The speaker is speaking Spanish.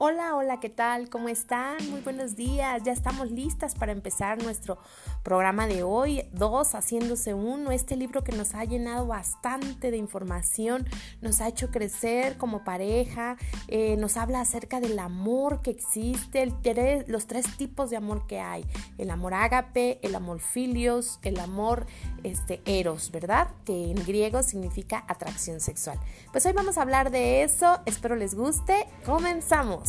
Hola, hola, ¿qué tal? ¿Cómo están? Muy buenos días. Ya estamos listas para empezar nuestro programa de hoy, dos haciéndose uno. Este libro que nos ha llenado bastante de información, nos ha hecho crecer como pareja, eh, nos habla acerca del amor que existe, los tres tipos de amor que hay: el amor ágape, el amor filios, el amor este, eros, ¿verdad? Que en griego significa atracción sexual. Pues hoy vamos a hablar de eso. Espero les guste. Comenzamos.